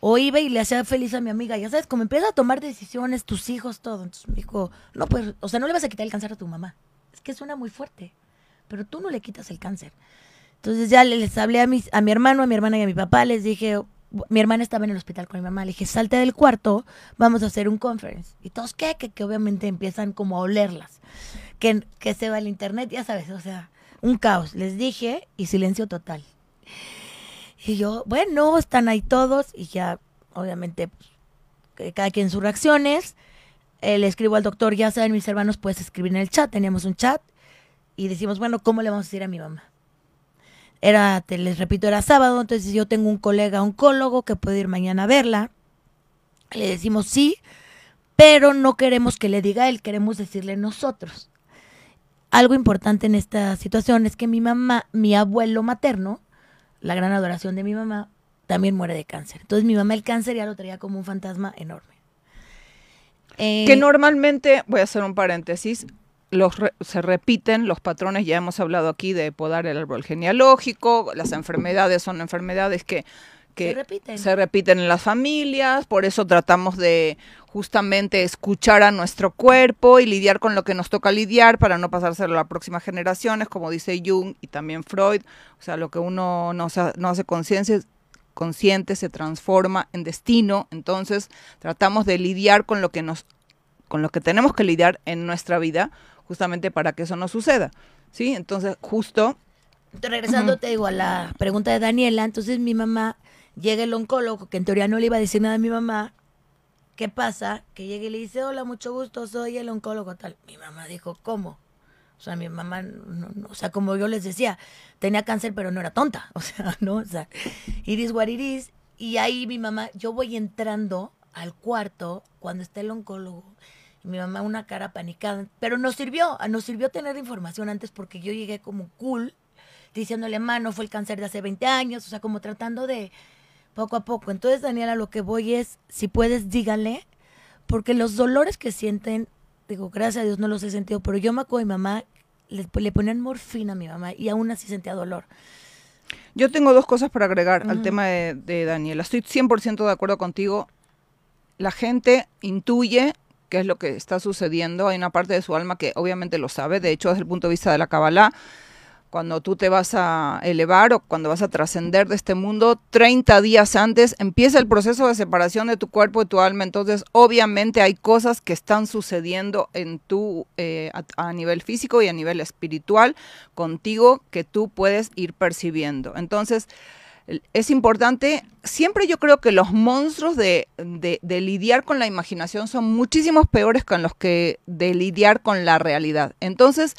o iba y le hacía feliz a mi amiga? Ya sabes, como empieza a tomar decisiones, tus hijos, todo. Entonces me dijo, no, pues, o sea, no le vas a quitar el cáncer a tu mamá. Es que suena muy fuerte, pero tú no le quitas el cáncer. Entonces ya le- les hablé a, mis, a mi hermano, a mi hermana y a mi papá, les dije, mi hermana estaba en el hospital con mi mamá, le dije, salte del cuarto, vamos a hacer un conference. Y todos, ¿qué? Que, que obviamente empiezan como a olerlas, que, que se va el internet, ya sabes, o sea, un caos. Les dije y silencio total. Y yo, bueno, están ahí todos y ya, obviamente, pues, cada quien sus reacciones. Eh, le escribo al doctor, ya saben mis hermanos, puedes escribir en el chat, teníamos un chat y decimos, bueno, ¿cómo le vamos a decir a mi mamá? Era, te les repito, era sábado, entonces yo tengo un colega oncólogo que puede ir mañana a verla. Le decimos sí, pero no queremos que le diga él, queremos decirle nosotros. Algo importante en esta situación es que mi mamá, mi abuelo materno, la gran adoración de mi mamá, también muere de cáncer. Entonces mi mamá el cáncer ya lo traía como un fantasma enorme. Eh, Que normalmente, voy a hacer un paréntesis, los re- se repiten los patrones, ya hemos hablado aquí de podar el árbol genealógico, las enfermedades son enfermedades que, que Se repiten. se repiten en las familias, por eso tratamos de justamente escuchar a nuestro cuerpo y lidiar con lo que nos toca lidiar para no pasárselo a las próximas generaciones, como dice Jung y también Freud, o sea, lo que uno no, no hace conciencia consciente se transforma en destino, entonces tratamos de lidiar con lo que nos con lo que tenemos que lidiar en nuestra vida justamente para que eso no suceda. ¿Sí? Entonces, justo regresando, te digo, a la pregunta de Daniela, entonces mi mamá, llega el oncólogo, que en teoría no le iba a decir nada a mi mamá, ¿qué pasa? Que llega y le dice, hola, mucho gusto, soy el oncólogo tal. Mi mamá dijo, ¿cómo? O sea, mi mamá, no, o sea, como yo les decía, tenía cáncer, pero no era tonta, (laughs) o sea, ¿no? O sea, iris guariris, y ahí mi mamá, yo voy entrando al cuarto cuando está el oncólogo, mi mamá una cara panicada, pero nos sirvió, nos sirvió tener información antes porque yo llegué como cool, diciéndole, mano, fue el cáncer de hace 20 años, o sea, como tratando de poco a poco. Entonces, Daniela, lo que voy es, si puedes, díganle, porque los dolores que sienten, digo, gracias a Dios no los he sentido, pero yo me acuerdo, mi mamá, le, le ponían morfina a mi mamá y aún así sentía dolor. Yo tengo dos cosas para agregar al tema de, de Daniela. Estoy 100% de acuerdo contigo. La gente intuye qué es lo que está sucediendo. Hay una parte de su alma que obviamente lo sabe. De hecho, desde el punto de vista de la Kabbalah, cuando tú te vas a elevar o cuando vas a trascender de este mundo, 30 días antes empieza el proceso de separación de tu cuerpo y tu alma. Entonces, obviamente hay cosas que están sucediendo en eh, a, nivel físico y a nivel espiritual contigo que tú puedes ir percibiendo. Entonces, es importante, siempre yo creo que los monstruos de, de- lidiar con la imaginación son muchísimos peores que los que de lidiar con la realidad. Entonces,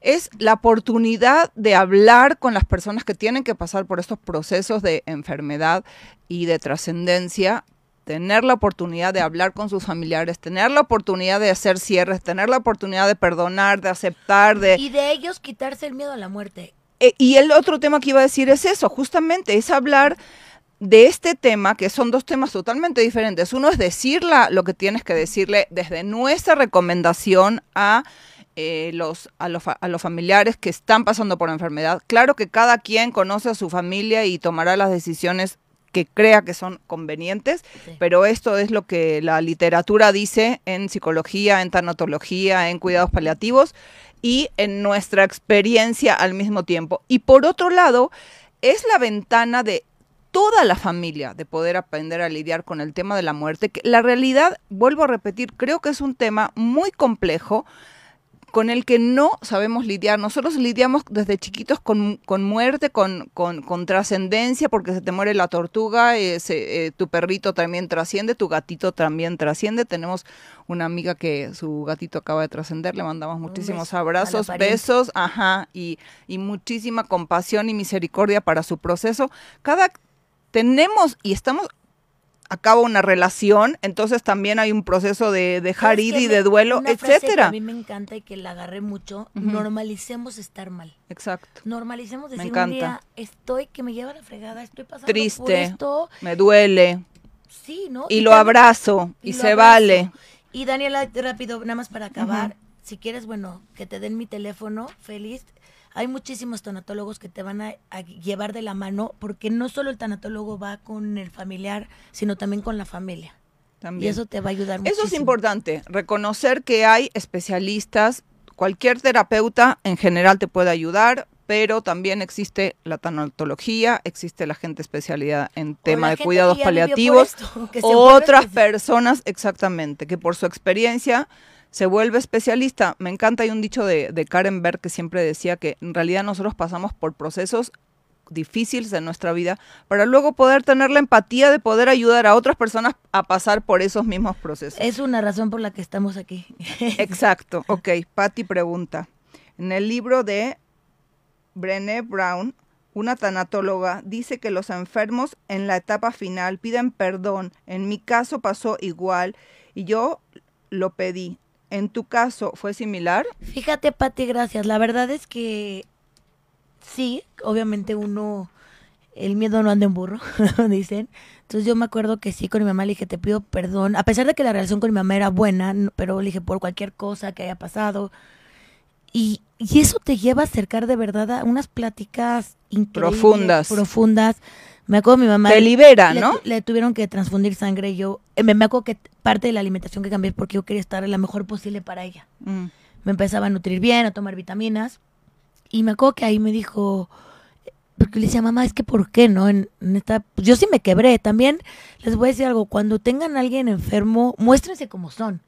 es la oportunidad de hablar con las personas que tienen que pasar por estos procesos de enfermedad y de trascendencia, tener la oportunidad de hablar con sus familiares, tener la oportunidad de hacer cierres, tener la oportunidad de perdonar, de aceptar, de... Y de ellos quitarse el miedo a la muerte. Eh, y el otro tema que iba a decir es eso, justamente, es hablar de este tema, que son dos temas totalmente diferentes. Uno es decirla lo que tienes que decirle desde nuestra recomendación a, eh, los, a, los, a los familiares que están pasando por enfermedad. Claro que cada quien conoce a su familia y tomará las decisiones que crea que son convenientes, Sí. pero esto es lo que la literatura dice en psicología, en tanatología, en cuidados paliativos y en nuestra experiencia al mismo tiempo. Y por otro lado, es la ventana de toda la familia de poder aprender a lidiar con el tema de la muerte, que la realidad, vuelvo a repetir, creo que es un tema muy complejo con el que no sabemos lidiar. Nosotros lidiamos desde chiquitos con, con muerte, con, con, con trascendencia, porque se te muere la tortuga, eh, se- eh, tu perrito también trasciende, tu gatito también trasciende. Tenemos una amiga que su gatito acaba de trascender, le mandamos muchísimos beso abrazos, besos, ajá, y, y muchísima compasión y misericordia para su proceso. Cada tenemos y estamos a cabo una relación, entonces también hay un proceso de dejar y Me- de duelo, una frase que etcétera. a mí me encanta y que la agarré mucho. Normalicemos estar mal. Exacto. Normalicemos Me decir encanta. un día, estoy que me lleva la fregada, estoy pasando por Triste. esto. Me duele Sí, ¿no? y lo también- abrazo y, y lo se abrazo. vale. Y Daniela, rápido, nada más para acabar. Si quieres, bueno, que te den mi teléfono, feliz. Hay muchísimos tanatólogos que te van a, a llevar de la mano, porque no solo el tanatólogo va con el familiar, sino también con la familia. También. Y eso te va a ayudar Eso es importante, reconocer que hay especialistas, cualquier terapeuta en general te puede ayudar, pero también existe la tanatología, existe la gente especialidad en tema de cuidados paliativos, esto, otras personas exactamente, que por su experiencia se vuelve especialista. Me encanta, hay un dicho de, de Karen Berg que siempre decía que en realidad nosotros pasamos por procesos difíciles en nuestra vida para luego poder tener la empatía de poder ayudar a otras personas a pasar por esos mismos procesos. Es una razón por la que estamos aquí. (laughs) Exacto, ok. Patty pregunta. En el libro de Brené Brown, una tanatóloga, dice que los enfermos en la etapa final piden perdón. En mi caso pasó igual y yo lo pedí. ¿En tu caso fue similar? Fíjate, Pati, gracias. La verdad es que sí, obviamente uno, el miedo no anda en burro, (laughs) dicen. Entonces yo me acuerdo que sí, con mi mamá le dije, te pido perdón, a pesar de que la relación con mi mamá era buena, pero le dije por cualquier cosa que haya pasado. Y, y eso te lleva a acercar de verdad a unas pláticas increíbles, Profundas. Profundas. Me acuerdo mi mamá. Te libera, le, ¿no? tu- le tuvieron que transfundir sangre y yo, eh, me, me acuerdo que parte de la alimentación que cambié es porque yo quería estar la mejor posible para ella Mm. me empezaba a nutrir bien, a tomar vitaminas. Y me acuerdo que ahí me dijo, porque le decía, mamá, es que ¿por qué no? En, en esta, pues yo sí me quebré. También les voy a decir algo, cuando tengan a alguien enfermo, muéstrense como son.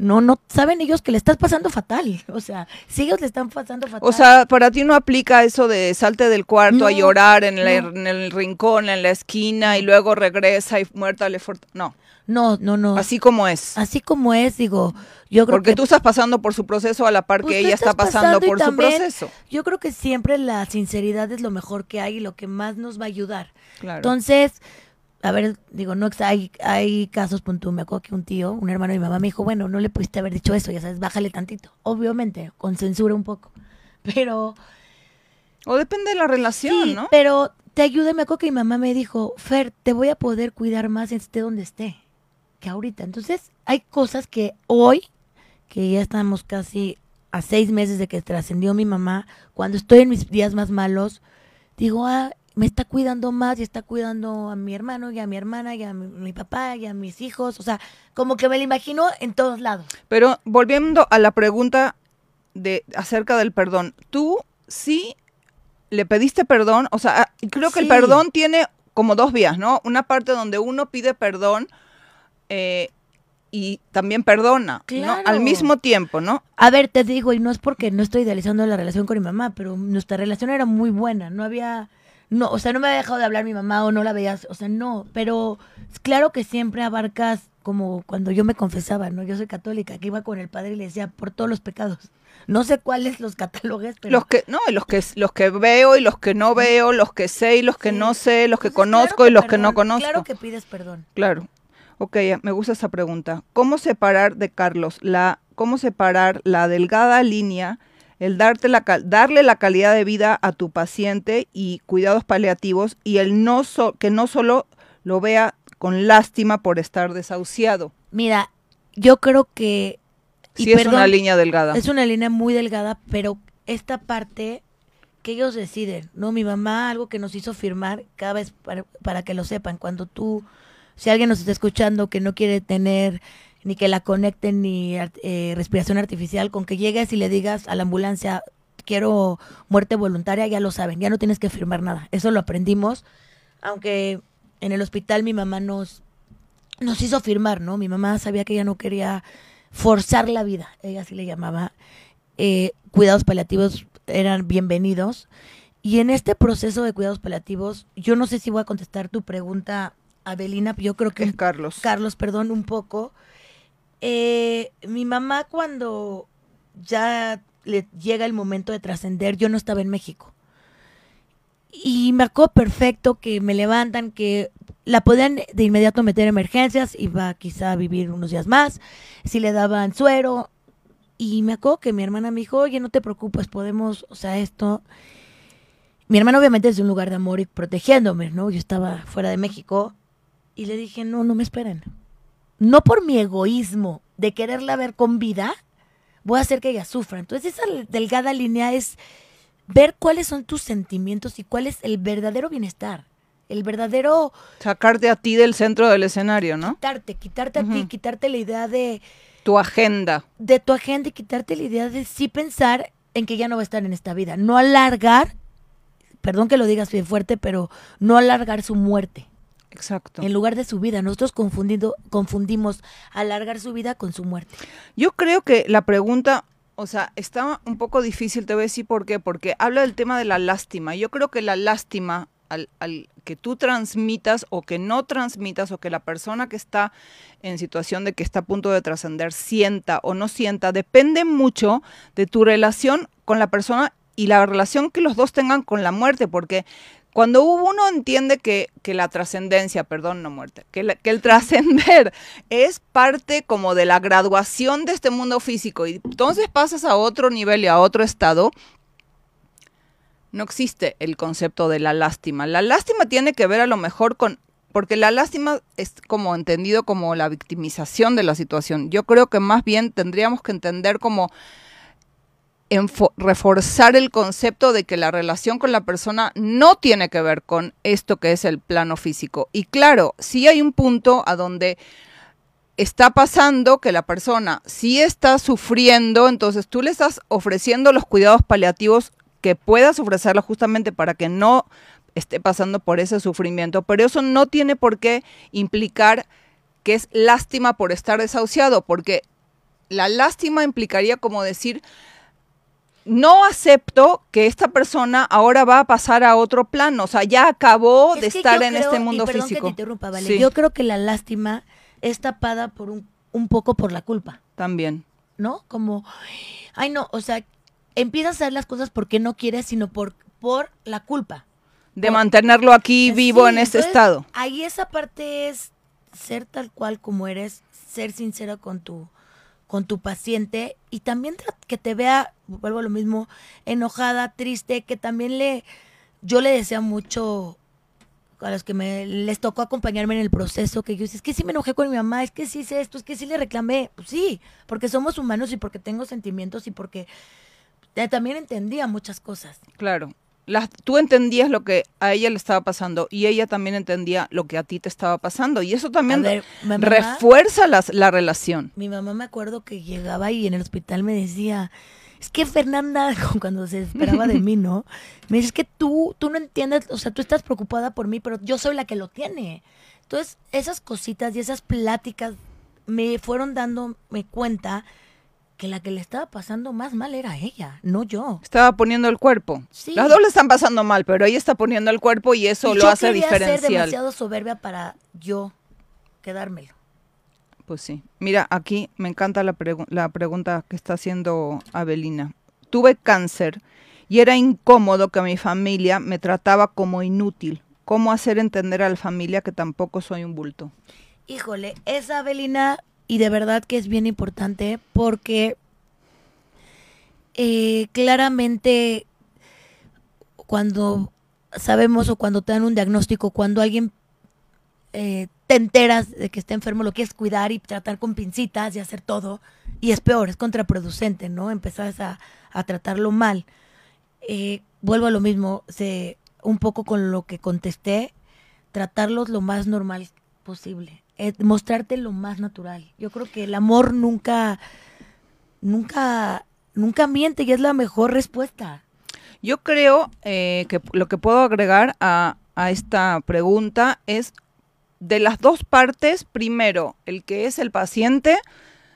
No, no saben ellos que le estás pasando fatal. O sea, si ellos le están pasando fatal. O sea, para ti no aplica eso de salte del cuarto a llorar en, la- no. en el rincón, en la esquina y luego regresa y muerta le No, no, no, no. así como es. Así como es, digo, yo creo Porque que tú estás pasando por su proceso a la par Pues que tú ella está pasando por su también- proceso. yo creo que siempre la sinceridad es lo mejor que hay y lo que más nos va a ayudar. Claro. Entonces, a ver, digo, no hay, hay casos, punto, me acuerdo que un tío, un hermano de mi mamá me dijo, bueno, no le pudiste haber dicho eso, ya sabes, bájale tantito. Obviamente, con censura un poco. (laughs) Pero, o depende de la relación, sí, ¿no? pero te ayuda, me acuerdo que mi mamá me dijo, Fer, te voy a poder cuidar más esté donde esté, que ahorita. Entonces, hay cosas que hoy, que ya estamos casi a seis meses de que trascendió mi mamá, cuando estoy en mis días más malos, digo, ah, me está cuidando más y está cuidando a mi hermano y a mi hermana y a mi, mi papá y a mis hijos. O sea, como que me lo imagino en todos lados. Pero volviendo a la pregunta de acerca del perdón, tú sí le pediste perdón, o sea, ah, creo que el perdón tiene como dos vías, ¿no? Una parte donde uno pide perdón eh, y también perdona, ¿no? Al mismo tiempo, ¿no? A ver, te digo, y no es porque no estoy idealizando la relación con mi mamá, pero nuestra relación era muy buena. No había. No, o sea, no me había dejado de hablar mi mamá o no la veías. O sea, no. Pero claro que siempre abarcas, como cuando yo me confesaba, ¿no? Yo soy católica, que iba con el padre y le decía por todos los pecados. No sé cuáles los catálogos, pero. Los que, no, los que, los que veo y los que no veo, los que sé y los que Sí. no sé, los que Entonces, claro conozco y los que no conozco. Claro que pides perdón. Claro. Ok, me gusta esa pregunta. ¿Cómo separar de Carlos la, cómo separar la delgada línea, el darte la, darle la calidad de vida a tu paciente y cuidados paliativos y el no so- que no solo lo vea con lástima por estar desahuciado? Mira, yo creo que. y Sí es perdón, una línea delgada. Es una línea muy delgada, pero esta parte que ellos deciden, ¿no? Mi mamá, algo que nos hizo firmar, cada vez para, para que lo sepan, cuando tú, si alguien nos está escuchando que no quiere tener ni que la conecten ni eh, respiración artificial, con que llegues y le digas a la ambulancia, quiero muerte voluntaria, ya lo saben, ya no tienes que firmar nada. Eso lo aprendimos, aunque en el hospital mi mamá nos, nos hizo firmar, ¿no? Mi mamá sabía que ella no quería forzar la vida, ella así le llamaba. Eh, cuidados paliativos eran bienvenidos. Y en este proceso de cuidados paliativos, yo no sé si voy a contestar tu pregunta, Adelina, yo creo que es Carlos. Carlos, perdón, un poco. Eh, mi mamá cuando ya le llega el momento de trascender, yo no estaba en México. Y me acuerdo perfecto que me levantan, que la podían de inmediato meter en emergencias, iba quizá a vivir unos días más, si le daban suero. Y me acuerdo que mi hermana me dijo, oye, no te preocupes, podemos, o sea, esto... Mi hermana obviamente es de un lugar de amor y protegiéndome, ¿no? Yo estaba fuera de México y le dije, no, no me esperen. No por mi egoísmo de quererla ver con vida, voy a hacer que ella sufra. Entonces esa delgada línea es ver cuáles son tus sentimientos y cuál es el verdadero bienestar. El verdadero Sacarte a ti del centro del escenario, ¿no? quitarte, quitarte a ti, quitarte la idea de, Tu agenda. de tu agenda y quitarte la idea de sí pensar en que ya no va a estar en esta vida. No alargar, perdón que lo digas bien fuerte, pero no alargar su muerte. Exacto. en lugar de su vida. Nosotros confundido, confundimos alargar su vida con su muerte. Yo creo que la pregunta, o sea, está un poco difícil, te voy a decir por qué, porque habla del tema de la lástima. Yo creo que la lástima al, al que tú transmitas o que no transmitas o que la persona que está en situación de que está a punto de trascender sienta o no sienta, depende mucho de tu relación con la persona y la relación que los dos tengan con la muerte, porque cuando uno entiende que, que la trascendencia, perdón, no muerte, que, que el trascender (laughs) es parte como de la graduación de este mundo físico y entonces pasas a otro nivel y a otro estado, no existe el concepto de la lástima. La lástima tiene que ver a lo mejor con, porque la lástima es como entendido como la victimización de la situación. Yo creo que más bien tendríamos que entender como reforzar el concepto de que la relación con la persona no tiene que ver con esto que es el plano físico. Y claro, sí hay un punto a donde está pasando que la persona sí está sufriendo, entonces tú le estás ofreciendo los cuidados paliativos que puedas ofrecerlo justamente para que no esté pasando por ese sufrimiento, pero eso no tiene por qué implicar que es lástima por estar desahuciado, porque la lástima implicaría como decir, no acepto que esta persona ahora va a pasar a otro plano, o sea, ya acabó de Es que estar en creo- este y mundo perdón físico. Que te interrumpa, vale. Sí. Yo creo que la lástima es tapada por un, un poco por la culpa, También. ¿no? Como, ay no, o sea, empiezas a hacer las cosas porque no quieres, sino por, por la culpa. De Por- mantenerlo aquí vivo Sí, en este entonces, estado. Ahí esa parte es ser tal cual como eres, ser sincera con tu con tu paciente y también que te vea, vuelvo a lo mismo, enojada, triste, que también le yo le deseo mucho a los que me les tocó acompañarme en el proceso, que yo es que sí me enojé con mi mamá, es que sí hice esto, es que sí le reclamé. Pues sí, porque somos humanos y porque tengo sentimientos y porque eh, también entendía muchas cosas. Claro. Tú entendías lo que a ella le estaba pasando y ella también entendía lo que a ti te estaba pasando. Y eso también refuerza la relación. Mi mamá me acuerdo que llegaba y en el hospital me decía, es que Fernanda, (laughs) cuando se esperaba de mí, ¿no? Me dice, es que tú, tú no entiendes, o sea, tú estás preocupada por mí, pero yo soy la que lo tiene. Entonces, esas cositas y esas pláticas me fueron dándome cuenta que la que le estaba pasando más mal era ella, no yo. Estaba poniendo el cuerpo. Sí. Las dos le están pasando mal, pero ella está poniendo el cuerpo y eso lo hace diferencial. Ser demasiado soberbia para yo quedármelo. Pues sí. Mira, aquí me encanta la, la pregunta que está haciendo Abelina. Tuve cáncer y era incómodo que mi familia me trataba como inútil. ¿Cómo hacer entender a la familia que tampoco soy un bulto? Híjole, esa Abelina y de verdad que es bien importante porque eh, claramente cuando sabemos o cuando te dan un diagnóstico, cuando alguien eh, te enteras de que está enfermo, lo quieres cuidar y tratar con pincitas y hacer todo, y es peor, es contraproducente, ¿no? Empezás a, tratarlo mal. Eh, vuelvo a lo mismo, se, un poco con lo que contesté, tratarlos lo más normal posible. Eh, mostrarte lo más natural. Yo creo que el amor nunca, nunca, nunca miente y es la mejor respuesta. Yo creo eh, que lo que puedo agregar a, a esta pregunta es de las dos partes, primero, el que es el paciente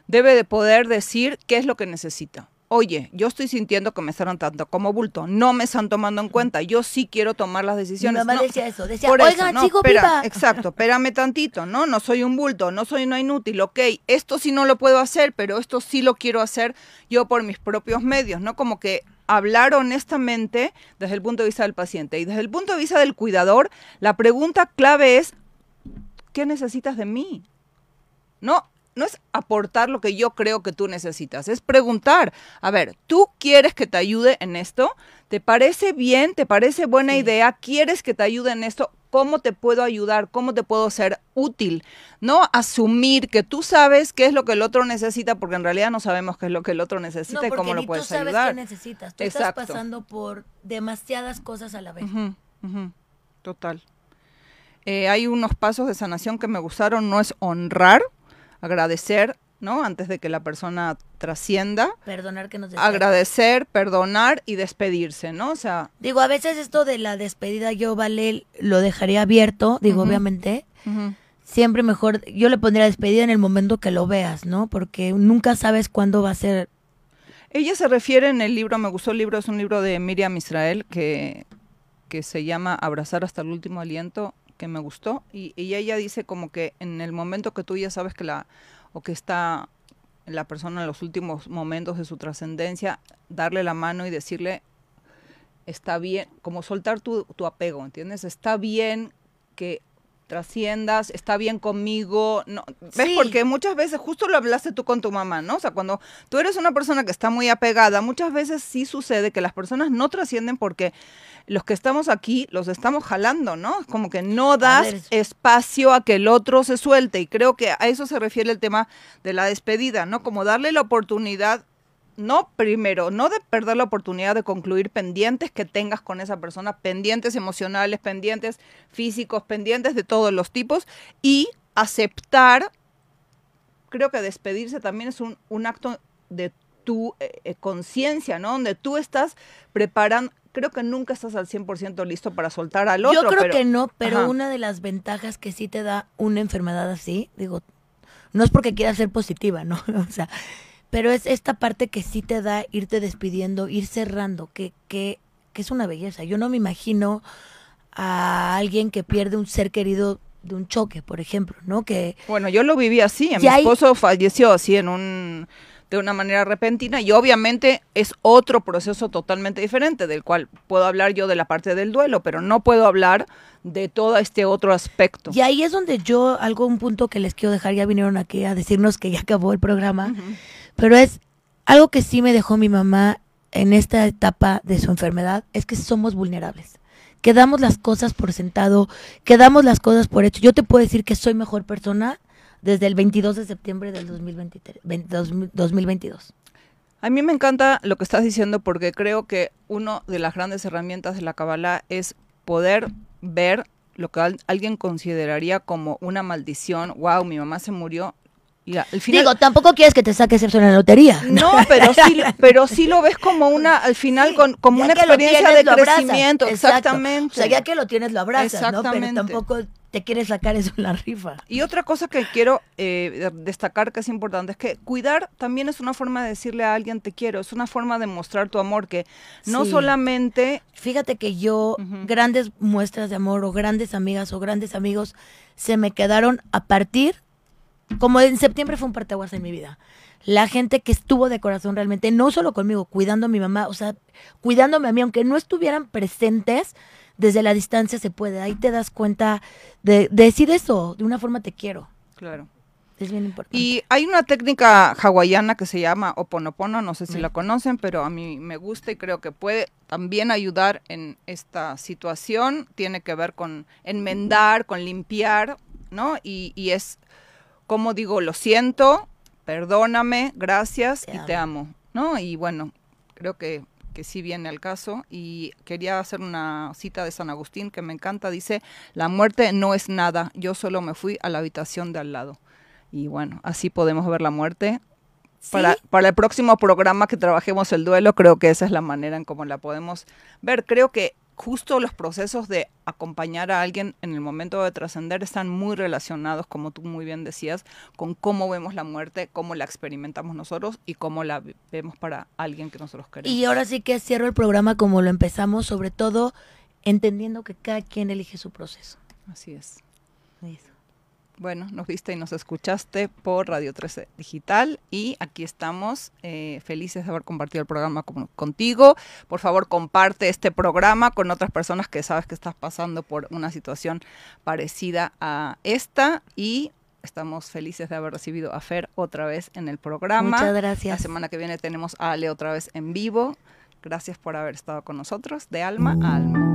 debe de poder decir qué es lo que necesita oye, yo estoy sintiendo que me están tanto como bulto, no me están tomando en cuenta, yo sí quiero tomar las decisiones. Mi mamá decía eso, decía, oiga, chico, espera, Exacto, espérame tantito, ¿no? No soy un bulto, no soy una inútil, ok, esto sí no lo puedo hacer, pero esto sí lo quiero hacer yo por mis propios medios, ¿no? Como que hablar honestamente desde el punto de vista del paciente y desde el punto de vista del cuidador, la pregunta clave es, ¿qué necesitas de mí? No, no es aportar lo que yo creo que tú necesitas, es preguntar, a ver, ¿tú quieres que te ayude en esto? ¿Te parece bien? ¿Te parece buena idea? ¿Quieres que te ayude en esto? ¿Cómo te puedo ayudar? ¿Cómo te puedo ser útil? No asumir que tú sabes qué es lo que el otro necesita, porque en realidad no sabemos qué es lo que el otro necesita y cómo lo puedes ayudar. tú sabes qué necesitas. Tú estás pasando por demasiadas cosas a la vez. Total. Eh, hay unos pasos de sanación que me gustaron, no es honrar, agradecer, ¿no? Antes de que la persona trascienda. Perdonar que nos Agradecer, perdonar y despedirse, ¿no? O sea. Digo, a veces esto de la despedida yo, vale, lo dejaría abierto, digo, obviamente. Siempre mejor, yo le pondría despedida en el momento que lo veas, ¿no? Porque nunca sabes cuándo va a ser. Ella se refiere en el libro, me gustó el libro, es un libro de Miriam Israel que, que se llama Abrazar hasta el último aliento que me gustó y, ella dice como que en el momento que tú ya sabes que la o que está la persona en los últimos momentos de su trascendencia, darle la mano y decirle está bien, como soltar tu, tu apego, ¿entiendes? Está bien que trasciendas, está bien conmigo, no, ¿ves? Porque muchas veces, justo lo hablaste tú con tu mamá, ¿no? O sea, cuando tú eres una persona que está muy apegada, muchas veces sí sucede que las personas no trascienden porque los que estamos aquí los estamos jalando, ¿no? Como que no das espacio a que el otro se suelte y creo que a eso se refiere el tema de la despedida, ¿no? Como darle la oportunidad no primero, no de perder la oportunidad de concluir pendientes que tengas con esa persona, pendientes emocionales, pendientes físicos, pendientes de todos los tipos y aceptar, creo que despedirse también es un, un acto de tu eh, eh, conciencia, ¿no? Donde tú estás preparando, creo que nunca estás al 100% listo para soltar al otro. Yo creo que no, pero una de las ventajas que sí te da una enfermedad así, digo, no es porque quiera ser positiva, ¿no? (laughs) o sea, pero es esta parte que sí te da irte despidiendo, ir cerrando, que, que, que es una belleza. Yo no me imagino a alguien que pierde un ser querido de un choque, por ejemplo, ¿no? Que bueno, yo lo viví así. Mi esposo falleció así en un de una manera repentina y obviamente es otro proceso totalmente diferente del cual puedo hablar yo de la parte del duelo, pero no puedo hablar de todo este otro aspecto. Y ahí es donde yo, algo, un punto que les quiero dejar, ya vinieron aquí a decirnos que ya acabó el programa, pero es algo que sí me dejó mi mamá en esta etapa de su enfermedad, es que somos vulnerables. Quedamos las cosas por sentado, quedamos las cosas por hecho. Yo te puedo decir que soy mejor persona desde el 22 de septiembre del 2023, 2022. A mí me encanta lo que estás diciendo porque creo que una de las grandes herramientas de la Kabbalah es poder ver lo que alguien consideraría como una maldición. Wow, mi mamá se murió. Y al final, Digo, tampoco quieres que te saques eso en la lotería. No, (laughs) pero sí, pero sí lo ves como una, al final, con, como una experiencia de crecimiento. Exactamente. O sea, ya que lo tienes, lo abrazas, ¿no? Pero tampoco te quieres sacar eso en la rifa. Y otra cosa que quiero eh, destacar que es importante es que cuidar también es una forma de decirle a alguien te quiero, es una forma de mostrar tu amor, que no solamente... Fíjate que yo, grandes muestras de amor o grandes amigas o grandes amigos se me quedaron a partir, como en septiembre fue un parteaguas en mi vida. La gente que estuvo de corazón realmente, no solo conmigo, cuidando a mi mamá, o sea, cuidándome a mí, aunque no estuvieran presentes, desde la distancia se puede. Ahí te das cuenta de, decir eso, de una forma te quiero. Claro. Es bien importante. Y hay una técnica hawaiana que se llama oponopono, no sé si la conocen, pero a mí me gusta y creo que puede también ayudar en esta situación. Tiene que ver con enmendar, con limpiar, ¿no? Y, y es, como digo, lo siento, perdóname, gracias y te amo, ¿no? Y bueno, creo que que sí viene al caso, y quería hacer una cita de San Agustín que me encanta, dice, la muerte no es nada, yo solo me fui a la habitación de al lado. Y bueno, así podemos ver la muerte. Para, para el próximo programa que trabajemos el duelo, creo que esa es la manera en cómo la podemos ver. Creo que justo los procesos de acompañar a alguien en el momento de trascender están muy relacionados, como tú muy bien decías, con cómo vemos la muerte, cómo la experimentamos nosotros y cómo la vemos para alguien que nosotros queremos. Y ahora sí que cierro el programa como lo empezamos, sobre todo entendiendo que cada quien elige su proceso. Así es. Bueno, nos viste y nos escuchaste por Radio 13 Digital y aquí estamos eh, felices de haber compartido el programa contigo. Por favor, comparte este programa con otras personas que sabes que estás pasando por una situación parecida a esta y estamos felices de haber recibido a Fer otra vez en el programa. Muchas gracias. La semana que viene tenemos a Ale otra vez en vivo. Gracias por haber estado con nosotros de alma a alma.